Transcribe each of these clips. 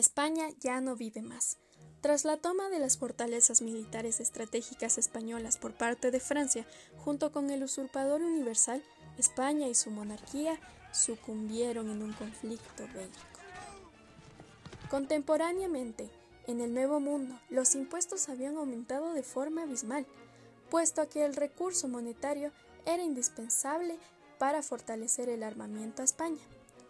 España ya no vive más. Tras la toma de las fortalezas militares estratégicas españolas por parte de Francia, junto con el usurpador universal, España y su monarquía sucumbieron en un conflicto bélico. Contemporáneamente, en el Nuevo Mundo, los impuestos habían aumentado de forma abismal, puesto que el recurso monetario era indispensable para fortalecer el armamento a España.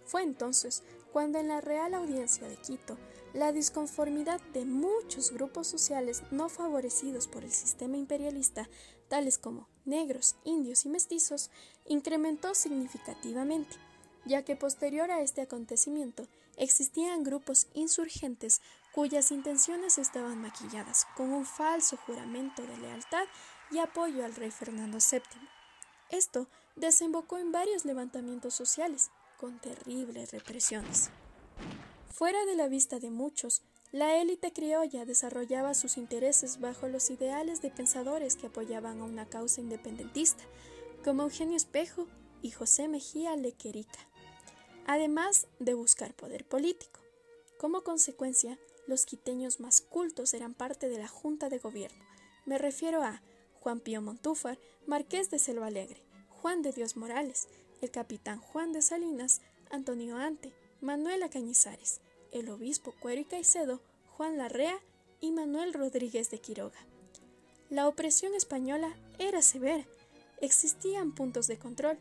Fue entonces cuando en la Real Audiencia de Quito, la disconformidad de muchos grupos sociales no favorecidos por el sistema imperialista, tales como negros, indios y mestizos, incrementó significativamente, ya que posterior a este acontecimiento existían grupos insurgentes cuyas intenciones estaban maquilladas con un falso juramento de lealtad y apoyo al rey Fernando VII. Esto desembocó en varios levantamientos sociales, con terribles represiones. Fuera de la vista de muchos, la élite criolla desarrollaba sus intereses bajo los ideales de pensadores que apoyaban a una causa independentista, como Eugenio Espejo y José Mejía Lequerica, además de buscar poder político. Como consecuencia, los quiteños más cultos eran parte de la Junta de Gobierno. Me refiero a Juan Pío Montúfar, Marqués de Selva Alegre, Juan de Dios Morales, el capitán Juan de Salinas, Antonio Ante, Manuela Cañizares, el obispo Cuero y Caicedo, Juan Larrea y Manuel Rodríguez de Quiroga. La opresión española era severa, existían puntos de control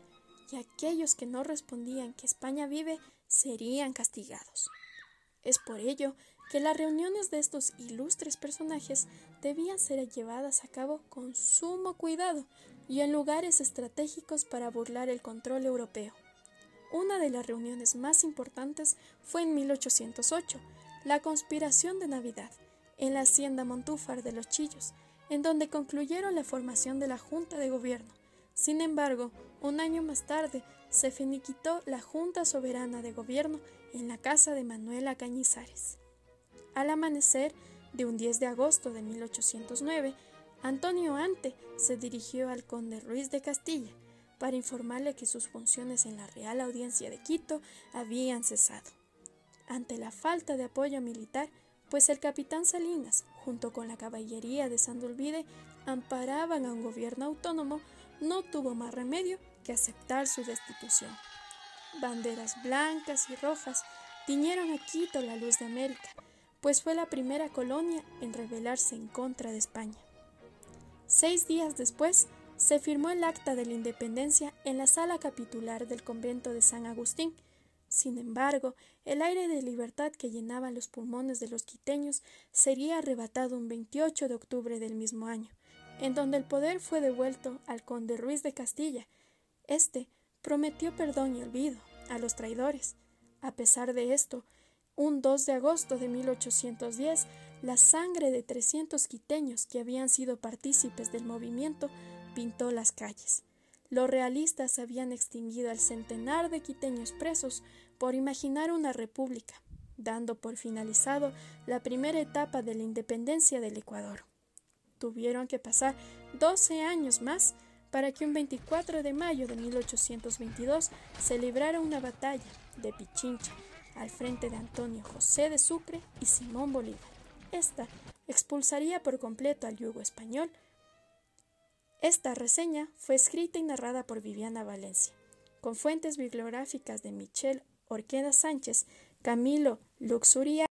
y aquellos que no respondían que España vive serían castigados. Es por ello que las reuniones de estos ilustres personajes debían ser llevadas a cabo con sumo cuidado y en lugares estratégicos para burlar el control europeo. Una de las reuniones más importantes fue en 1808, la conspiración de Navidad, en la hacienda Montúfar de los Chillos, en donde concluyeron la formación de la Junta de Gobierno. Sin embargo, un año más tarde se finiquitó la Junta Soberana de Gobierno en la casa de Manuela Cañizares. Al amanecer de un 10 de agosto de 1809, Antonio Ante se dirigió al conde Ruiz de Castilla para informarle que sus funciones en la Real Audiencia de Quito habían cesado. Ante la falta de apoyo militar, pues el capitán Salinas, junto con la caballería de Sandolvide, amparaban a un gobierno autónomo, no tuvo más remedio que aceptar su destitución. Banderas blancas y rojas tiñeron a Quito la luz de América, pues fue la primera colonia en rebelarse en contra de España. Seis días después, se firmó el Acta de la Independencia en la sala capitular del convento de San Agustín. Sin embargo, el aire de libertad que llenaba los pulmones de los quiteños sería arrebatado un 28 de octubre del mismo año, en donde el poder fue devuelto al conde Ruiz de Castilla. Este prometió perdón y olvido a los traidores. A pesar de esto, un 2 de agosto de 1810, la sangre de 300 quiteños que habían sido partícipes del movimiento pintó las calles. Los realistas habían extinguido al centenar de quiteños presos por imaginar una república, dando por finalizado la primera etapa de la independencia del Ecuador. Tuvieron que pasar 12 años más para que un 24 de mayo de 1822 se librara una batalla de Pichincha al frente de Antonio José de Sucre y Simón Bolívar. Esta expulsaría por completo al yugo español. Esta reseña fue escrita y narrada por Viviana Valencia, con fuentes bibliográficas de Michel Orqueda Sánchez, Camilo Luxuria